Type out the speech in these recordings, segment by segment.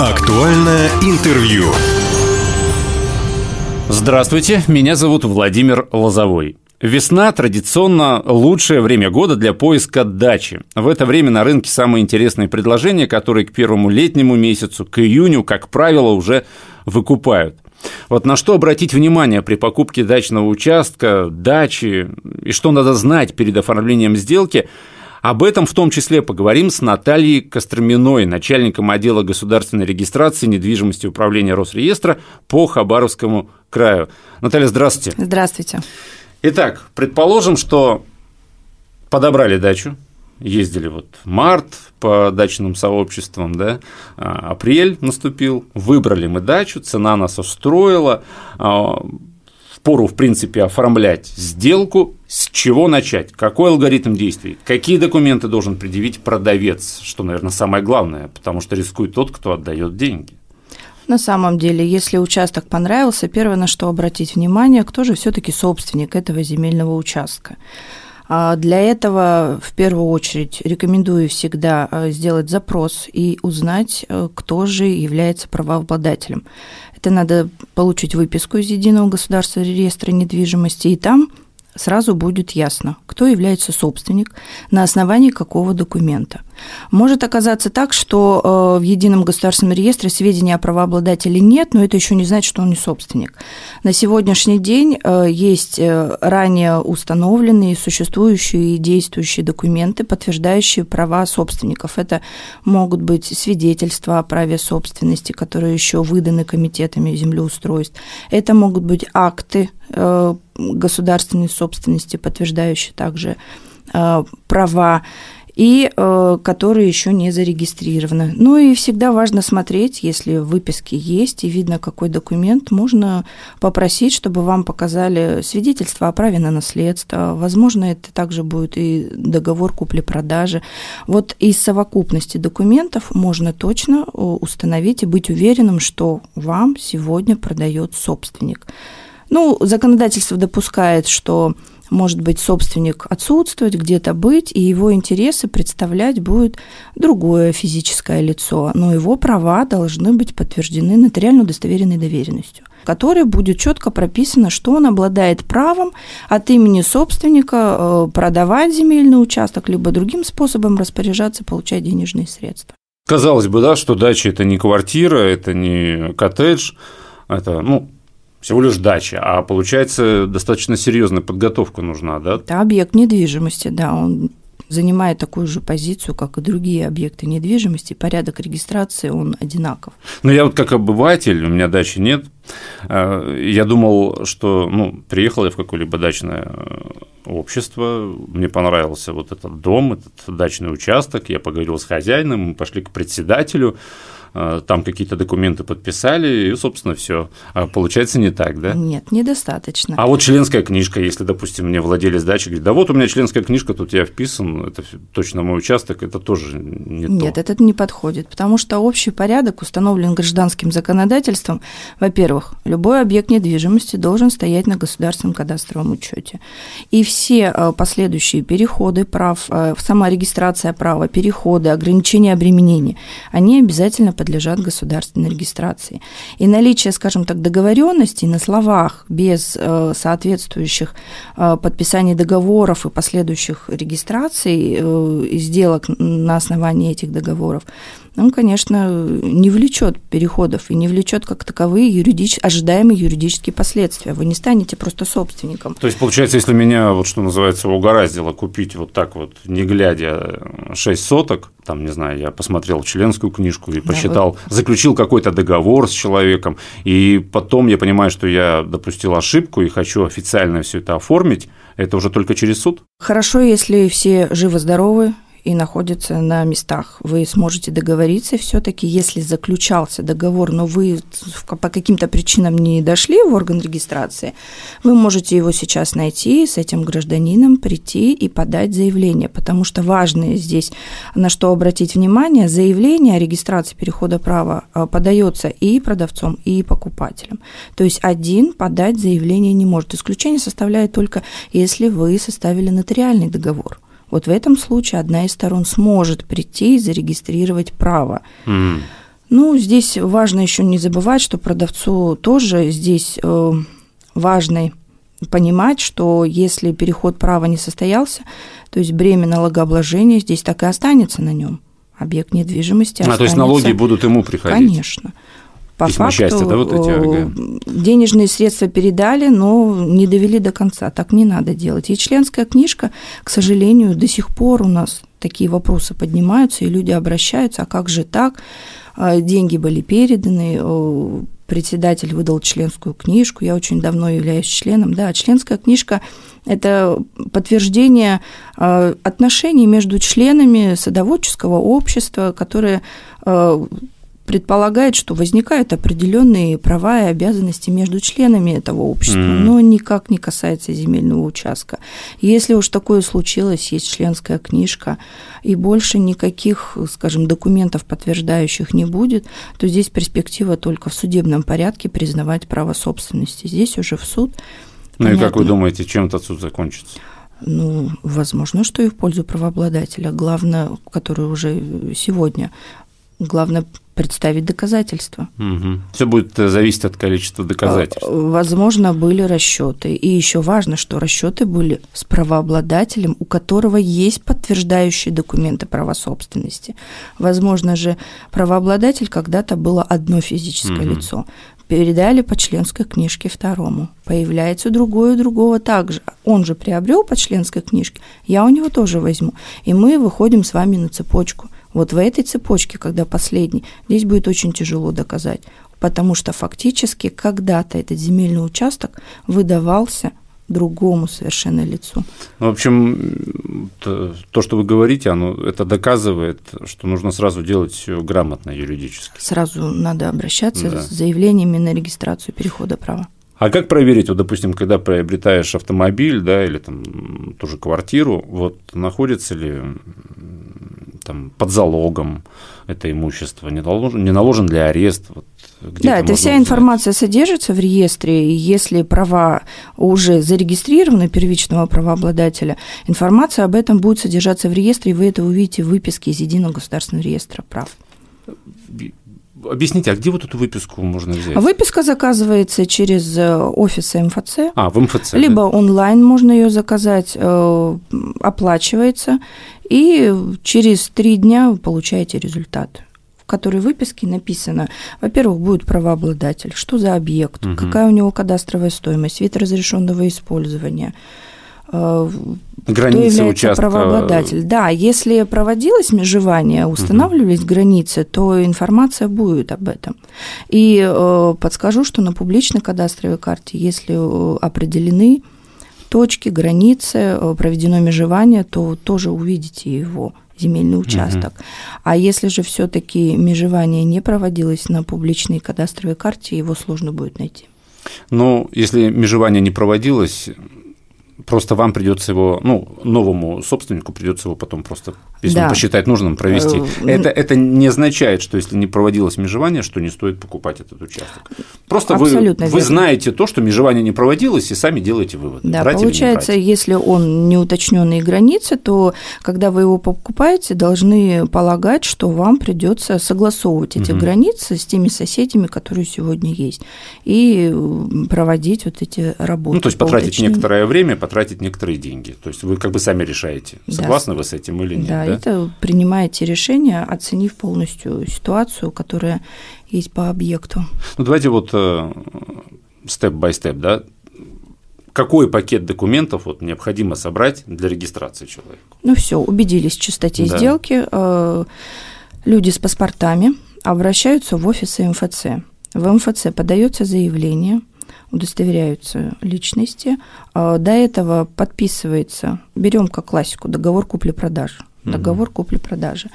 Актуальное интервью. Здравствуйте, меня зовут Владимир Лозовой. Весна традиционно лучшее время года для поиска дачи. В это время на рынке самые интересные предложения, которые к первому летнему месяцу, к июню, как правило, уже выкупают. Вот на что обратить внимание при покупке дачного участка, дачи, и что надо знать перед оформлением сделки – об этом в том числе поговорим с Натальей Костроминой, начальником отдела государственной регистрации недвижимости управления Росреестра по Хабаровскому краю. Наталья, здравствуйте. Здравствуйте. Итак, предположим, что подобрали дачу, ездили вот март по дачным сообществам, да, а, апрель наступил, выбрали мы дачу, цена нас устроила, а, пору, в принципе, оформлять сделку, с чего начать, какой алгоритм действий, какие документы должен предъявить продавец, что, наверное, самое главное, потому что рискует тот, кто отдает деньги. На самом деле, если участок понравился, первое, на что обратить внимание, кто же все-таки собственник этого земельного участка. А для этого в первую очередь рекомендую всегда э, сделать запрос и узнать, э, кто же является правообладателем. Это надо получить выписку из Единого государственного реестра недвижимости, и там сразу будет ясно, кто является собственник, на основании какого документа. Может оказаться так, что э, в едином государственном реестре сведений о правообладателе нет, но это еще не значит, что он не собственник. На сегодняшний день э, есть э, ранее установленные, существующие и действующие документы, подтверждающие права собственников. Это могут быть свидетельства о праве собственности, которые еще выданы комитетами землеустройств. Это могут быть акты государственной собственности, подтверждающие также права и э, которые еще не зарегистрированы. Ну и всегда важно смотреть, если выписки есть и видно, какой документ, можно попросить, чтобы вам показали свидетельство о праве на наследство. Возможно, это также будет и договор купли-продажи. Вот из совокупности документов можно точно э, установить и быть уверенным, что вам сегодня продает собственник. Ну, законодательство допускает, что может быть собственник отсутствовать, где-то быть, и его интересы представлять будет другое физическое лицо, но его права должны быть подтверждены нотариально удостоверенной доверенностью, которой будет четко прописано, что он обладает правом от имени собственника э, продавать земельный участок, либо другим способом распоряжаться, получать денежные средства. Казалось бы, да, что дача – это не квартира, это не коттедж, это, ну, всего лишь дача, а получается достаточно серьезная подготовка нужна, да? Это объект недвижимости, да, он занимает такую же позицию, как и другие объекты недвижимости, порядок регистрации, он одинаков. Ну, я вот как обыватель, у меня дачи нет, э, я думал, что, ну, приехал я в какое-либо дачное э, общество, мне понравился вот этот дом, этот дачный участок, я поговорил с хозяином, мы пошли к председателю, там какие-то документы подписали, и, собственно, все. А получается не так, да? Нет, недостаточно. А вот членская книжка, если, допустим, мне владелец дачи говорит, да вот у меня членская книжка, тут я вписан, это точно мой участок, это тоже не Нет, то. это не подходит, потому что общий порядок установлен гражданским законодательством. Во-первых, любой объект недвижимости должен стоять на государственном кадастровом учете. И все э, последующие переходы прав, э, сама регистрация права, переходы, ограничения обременения, они обязательно подлежат государственной регистрации. И наличие, скажем так, договоренностей на словах без э, соответствующих э, подписаний договоров и последующих регистраций э, сделок на основании этих договоров, он, конечно, не влечет переходов и не влечет как таковые юридич... ожидаемые юридические последствия. Вы не станете просто собственником. То есть, получается, если меня, вот что называется, угораздило купить вот так вот, не глядя 6 соток, там, не знаю, я посмотрел членскую книжку и посчитал, да, вот. заключил какой-то договор с человеком, и потом я понимаю, что я допустил ошибку и хочу официально все это оформить, это уже только через суд? Хорошо, если все живы-здоровы, и находятся на местах. Вы сможете договориться все-таки, если заключался договор, но вы по каким-то причинам не дошли в орган регистрации, вы можете его сейчас найти, с этим гражданином прийти и подать заявление, потому что важное здесь, на что обратить внимание, заявление о регистрации перехода права а, подается и продавцом, и покупателем. То есть один подать заявление не может. Исключение составляет только, если вы составили нотариальный договор. Вот в этом случае одна из сторон сможет прийти и зарегистрировать право. Mm. Ну, здесь важно еще не забывать, что продавцу тоже здесь э, важно понимать, что если переход права не состоялся, то есть бремя налогообложения здесь так и останется на нем. Объект недвижимости а, останется. то есть налоги будут ему приходить? Конечно. По Письма факту, счастья, да, вот эти, ага. денежные средства передали, но не довели до конца. Так не надо делать. И членская книжка, к сожалению, до сих пор у нас такие вопросы поднимаются, и люди обращаются, а как же так? А, деньги были переданы, председатель выдал членскую книжку, я очень давно являюсь членом. Да, членская книжка – это подтверждение а, отношений между членами садоводческого общества, которые а, предполагает, что возникают определенные права и обязанности между членами этого общества, mm. но никак не касается земельного участка. Если уж такое случилось, есть членская книжка, и больше никаких, скажем, документов, подтверждающих не будет, то здесь перспектива только в судебном порядке признавать право собственности. Здесь уже в суд. Ну понятно. и как вы думаете, чем этот суд закончится? Ну, возможно, что и в пользу правообладателя. Главное, который уже сегодня Главное представить доказательства. Угу. Все будет э, зависеть от количества доказательств. А, возможно, были расчеты. И еще важно, что расчеты были с правообладателем, у которого есть подтверждающие документы права собственности. Возможно же, правообладатель когда-то было одно физическое угу. лицо. Передали по членской книжке второму. Появляется другое у другого также. Он же приобрел по членской книжке, я у него тоже возьму. И мы выходим с вами на цепочку – вот в этой цепочке, когда последний, здесь будет очень тяжело доказать, потому что фактически когда-то этот земельный участок выдавался другому совершенно лицу. Ну, в общем, то, то, что вы говорите, оно это доказывает, что нужно сразу делать все грамотно юридически. Сразу надо обращаться да. с заявлениями на регистрацию перехода права. А как проверить, вот, допустим, когда приобретаешь автомобиль, да, или там ту же квартиру, вот находится ли там, под залогом это имущество, не наложен, не наложен ли арест? Вот, да, это вся узнать? информация содержится в реестре, и если права уже зарегистрированы первичного правообладателя, информация об этом будет содержаться в реестре, и вы это увидите в выписке из Единого государственного реестра прав. Объясните, а где вот эту выписку можно взять? Выписка заказывается через э, офис МФЦ. А, в МФЦ. Либо да? онлайн можно ее заказать, э, оплачивается, и через три дня вы получаете результат в которой выписке написано, во-первых, будет правообладатель, что за объект, угу. какая у него кадастровая стоимость, вид разрешенного использования, границы кто является участка. правообладатель. Да, если проводилось межевание, устанавливались угу. границы, то информация будет об этом. И э, подскажу, что на публичной кадастровой карте, если э, определены точки, границы, э, проведено межевание, то тоже увидите его земельный участок. Угу. А если же все-таки межевание не проводилось на публичной кадастровой карте, его сложно будет найти. Ну, если межевание не проводилось, Просто вам придется его, ну, новому собственнику придется его потом просто, если да. он посчитает нужным, провести. Э, это, это не означает, что если не проводилось межевание, что не стоит покупать этот участок. Просто вы, вы знаете то, что межевание не проводилось, и сами делаете вывод. Да, получается, если он не уточненные границы, то когда вы его покупаете, должны полагать, что вам придется согласовывать эти угу. границы с теми соседями, которые сегодня есть, и проводить вот эти работы. Ну, то есть потратить некоторое время, потратить некоторые деньги. То есть вы как бы сами решаете, согласны да. вы с этим или нет. Да, да, это принимаете решение, оценив полностью ситуацию, которая есть по объекту. Ну давайте вот степ-бай-степ, да, какой пакет документов вот необходимо собрать для регистрации человека? Ну все, убедились в чистоте да. сделки. Э, люди с паспортами обращаются в офисы МФЦ. В МФЦ подается заявление, удостоверяются личности. А до этого подписывается, берем как классику, договор купли-продажи договор купли-продажи.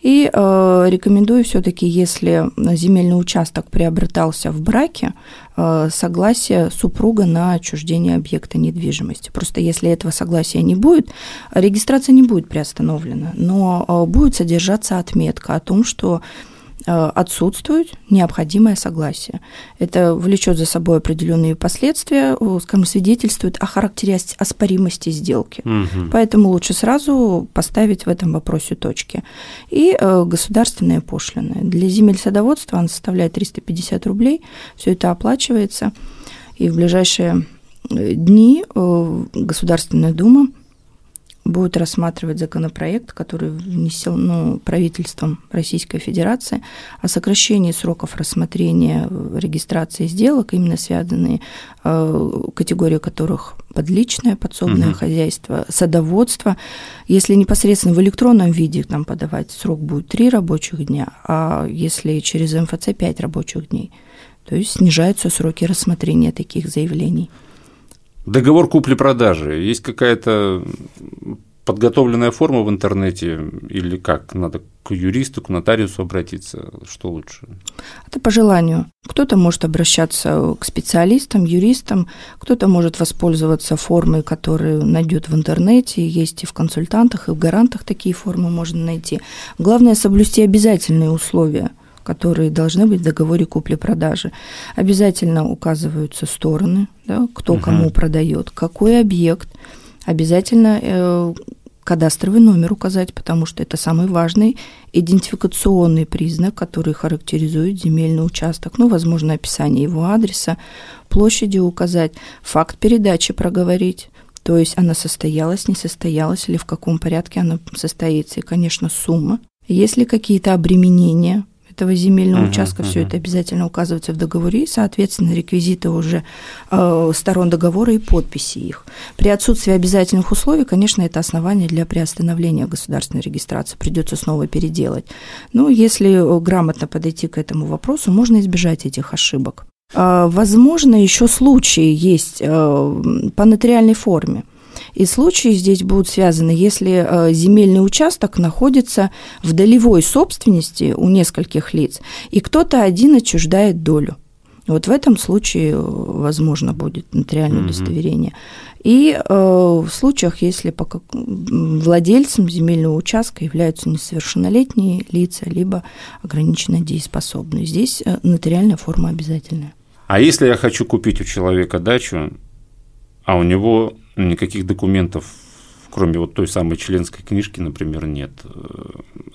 И э, рекомендую все-таки, если земельный участок приобретался в браке, э, согласие супруга на отчуждение объекта недвижимости. Просто если этого согласия не будет, регистрация не будет приостановлена, но э, будет содержаться отметка о том, что отсутствует необходимое согласие. Это влечет за собой определенные последствия, скажем, свидетельствует о характере оспоримости сделки. Угу. Поэтому лучше сразу поставить в этом вопросе точки. И э, государственные пошлины. Для земель садоводства она составляет 350 рублей. Все это оплачивается. И в ближайшие э, дни Государственная Дума будет рассматривать законопроект, который внесен ну, правительством Российской Федерации о сокращении сроков рассмотрения регистрации сделок, именно связанные э, категории которых подличное подсобное угу. хозяйство, садоводство. Если непосредственно в электронном виде там подавать, срок будет 3 рабочих дня, а если через МФЦ 5 рабочих дней. То есть снижаются сроки рассмотрения таких заявлений. Договор купли-продажи. Есть какая-то подготовленная форма в интернете или как? Надо к юристу, к нотариусу обратиться? Что лучше? Это по желанию. Кто-то может обращаться к специалистам, юристам, кто-то может воспользоваться формой, которую найдет в интернете, есть и в консультантах, и в гарантах такие формы можно найти. Главное соблюсти обязательные условия – которые должны быть в договоре купли-продажи. Обязательно указываются стороны, да, кто угу. кому продает, какой объект. Обязательно э, кадастровый номер указать, потому что это самый важный идентификационный признак, который характеризует земельный участок. Ну, возможно, описание его адреса, площади указать, факт передачи проговорить. То есть она состоялась, не состоялась, или в каком порядке она состоится. И, конечно, сумма. Если какие-то обременения этого земельного uh-huh, участка, uh-huh. все это обязательно указывается в договоре, и, соответственно, реквизиты уже э, сторон договора и подписи их. При отсутствии обязательных условий, конечно, это основание для приостановления государственной регистрации, придется снова переделать. Но если грамотно подойти к этому вопросу, можно избежать этих ошибок. Э, возможно, еще случаи есть э, по нотариальной форме. И случаи здесь будут связаны, если э, земельный участок находится в долевой собственности у нескольких лиц, и кто-то один отчуждает долю. Вот в этом случае э, возможно будет нотариальное удостоверение. И э, в случаях, если пока владельцем земельного участка являются несовершеннолетние лица, либо ограниченно дееспособные. Здесь э, нотариальная форма обязательная. А если я хочу купить у человека дачу, а у него никаких документов, кроме вот той самой членской книжки, например, нет.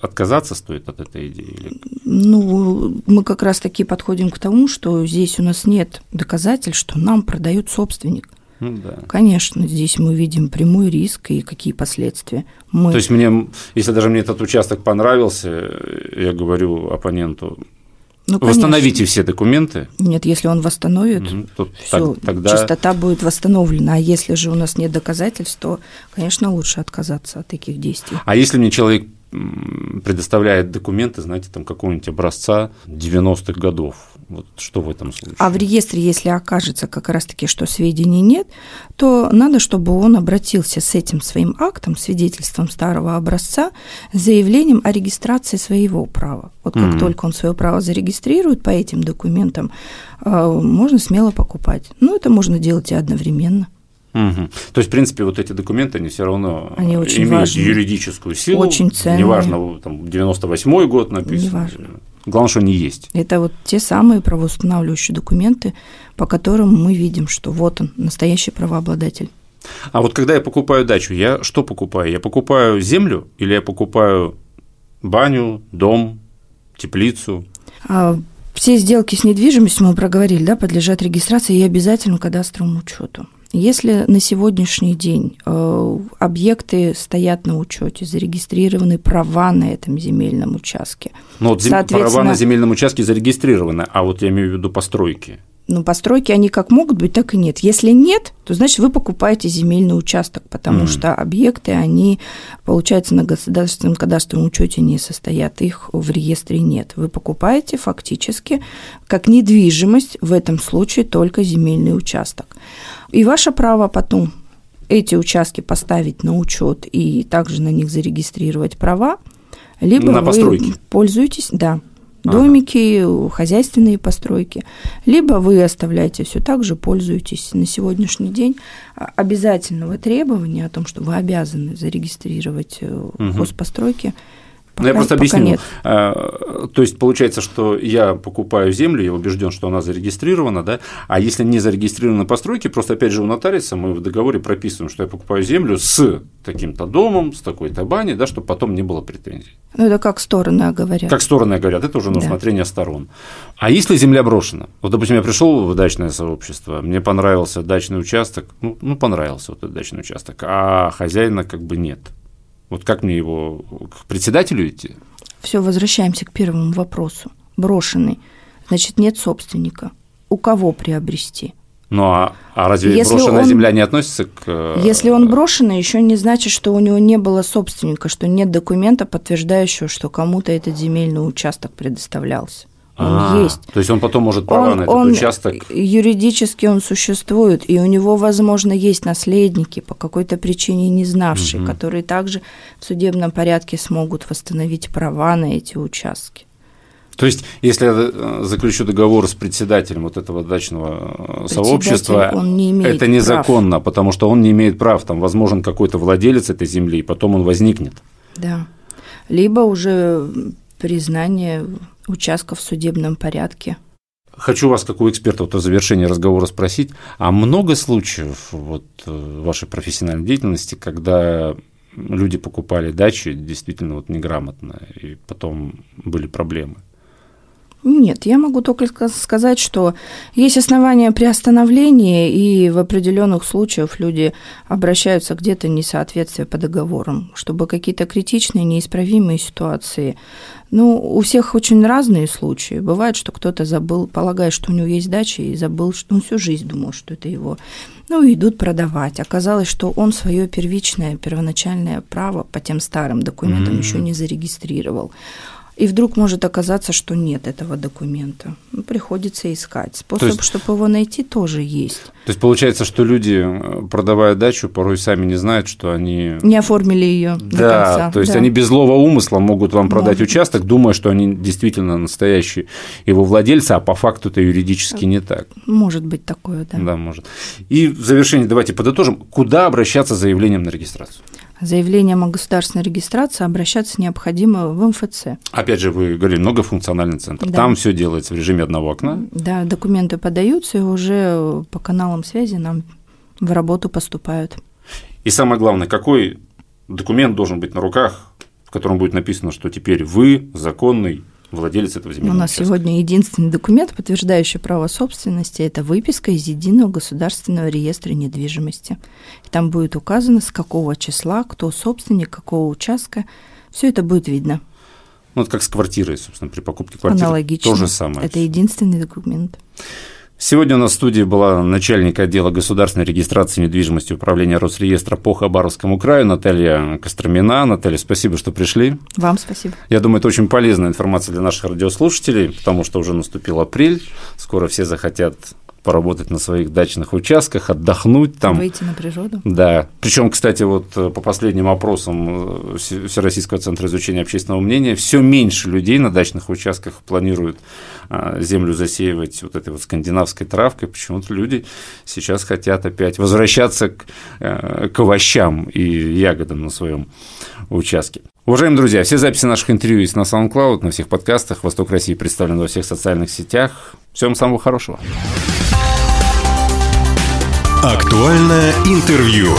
Отказаться стоит от этой идеи? Или... Ну, мы как раз таки подходим к тому, что здесь у нас нет доказательств, что нам продает собственник. Ну, да. Конечно, здесь мы видим прямой риск и какие последствия. Мы... То есть мне, если даже мне этот участок понравился, я говорю оппоненту, ну, Восстановите все документы. Нет, если он восстановит, угу, все, тогда... чистота будет восстановлена. А если же у нас нет доказательств, то, конечно, лучше отказаться от таких действий. А если мне человек предоставляет документы, знаете, там какого-нибудь образца 90-х годов. Вот что в этом случае? А в реестре, если окажется как раз-таки, что сведений нет, то надо, чтобы он обратился с этим своим актом, свидетельством старого образца, с заявлением о регистрации своего права. Вот как mm-hmm. только он свое право зарегистрирует по этим документам, а, можно смело покупать. Ну, это можно делать и одновременно. Угу. То есть, в принципе, вот эти документы, они все равно они очень имеют важны. юридическую силу. Очень ценные. Неважно, там, 98-й год написан. Неважно. Главное, что они есть. Это вот те самые правоустанавливающие документы, по которым мы видим, что вот он, настоящий правообладатель. А вот когда я покупаю дачу, я что покупаю? Я покупаю землю или я покупаю баню, дом, теплицу? А, все сделки с недвижимостью, мы проговорили, да, подлежат регистрации и обязательно кадастровому учету. Если на сегодняшний день э, объекты стоят на учете, зарегистрированы права на этом земельном участке. Ну, вот соответственно, права на земельном участке зарегистрированы, а вот я имею в виду постройки. Ну, постройки, они как могут быть, так и нет. Если нет, то значит вы покупаете земельный участок, потому mm. что объекты, они, получается, на государственном кадастровом учете не состоят, их в реестре нет. Вы покупаете фактически как недвижимость в этом случае только земельный участок. И ваше право потом эти участки поставить на учет и также на них зарегистрировать права, либо на вы пользуетесь, да, домики, ага. хозяйственные постройки, либо вы оставляете все так же, пользуетесь на сегодняшний день обязательного требования о том, что вы обязаны зарегистрировать угу. хозпостройки, Ну, я просто объясню. Нет. А, то есть получается, что я покупаю землю, я убежден, что она зарегистрирована, да, а если не зарегистрированы постройки, просто опять же у нотариуса мы в договоре прописываем, что я покупаю землю с таким-то домом, с такой-то баней, да, чтобы потом не было претензий. Ну, это как стороны говорят. Как стороны говорят, это уже на усмотрение да. сторон. А если земля брошена? Вот, допустим, я пришел в дачное сообщество, мне понравился дачный участок, ну, ну понравился вот этот дачный участок, а хозяина как бы нет. Вот как мне его к председателю идти? Все, возвращаемся к первому вопросу. Брошенный. Значит, нет собственника. У кого приобрести? Ну а, а разве если брошенная он, земля не относится к... Э, если он брошенный, еще не значит, что у него не было собственника, что нет документа, подтверждающего, что кому-то этот земельный участок предоставлялся. Он а, есть. То есть он потом может права он, на этот он, участок. Юридически он существует, и у него, возможно, есть наследники по какой-то причине не знавшие, угу. которые также в судебном порядке смогут восстановить права на эти участки. То есть, если я э, заключу договор с председателем вот этого дачного э, сообщества, не это незаконно, прав. потому что он не имеет прав. Там возможен какой-то владелец этой земли, и потом он возникнет. Да. Либо уже признание участка в судебном порядке. Хочу вас, как у эксперта, вот о завершении разговора спросить, а много случаев вот, э, вашей профессиональной деятельности, когда люди покупали дачи действительно вот неграмотно, и потом были проблемы? Нет, я могу только сказать, что есть основания при остановлении, и в определенных случаях люди обращаются где-то несоответствие по договорам, чтобы какие-то критичные, неисправимые ситуации. Ну, у всех очень разные случаи. Бывает, что кто-то забыл, полагая, что у него есть дача, и забыл, что он всю жизнь думал, что это его. Ну, идут продавать. Оказалось, что он свое первичное, первоначальное право по тем старым документам mm-hmm. еще не зарегистрировал. И вдруг может оказаться, что нет этого документа. Ну, приходится искать. Способ, есть, чтобы его найти, тоже есть. То есть получается, что люди, э, продавая дачу, порой сами не знают, что они... Не оформили ее да, до конца. То есть да. они без злого умысла могут вам продать может. участок, думая, что они действительно настоящие его владельцы, а по факту это юридически не так. Может быть такое, да. Да, может. И в завершение давайте подытожим, куда обращаться с заявлением на регистрацию? Заявлением о государственной регистрации обращаться необходимо в МФЦ. Опять же, вы говорили, многофункциональный центр. Да. Там все делается в режиме одного окна. Да, документы подаются, и уже по каналам связи нам в работу поступают. И самое главное, какой документ должен быть на руках, в котором будет написано, что теперь вы законный владелец этого земельного У нас участка. сегодня единственный документ, подтверждающий право собственности, это выписка из Единого государственного реестра недвижимости. И там будет указано, с какого числа, кто собственник, какого участка. Все это будет видно. Ну, это как с квартирой, собственно, при покупке квартиры. Аналогично. То же самое. Это единственный документ. Сегодня у нас в студии была начальник отдела государственной регистрации недвижимости управления Росреестра по Хабаровскому краю Наталья Костромина. Наталья, спасибо, что пришли. Вам спасибо. Я думаю, это очень полезная информация для наших радиослушателей, потому что уже наступил апрель, скоро все захотят поработать на своих дачных участках, отдохнуть там. Выйти на природу. Да. Причем, кстати, вот э, по последним опросам э, Всероссийского центра изучения общественного мнения, все меньше людей на дачных участках планируют а, землю засеивать вот этой вот скандинавской травкой. Почему-то люди сейчас хотят опять возвращаться к, э, к овощам и ягодам на своем участке. Уважаемые друзья, все записи наших интервью есть на SoundCloud, на всех подкастах. «Восток России» представлен во всех социальных сетях. Всем самого хорошего. Актуальное интервью.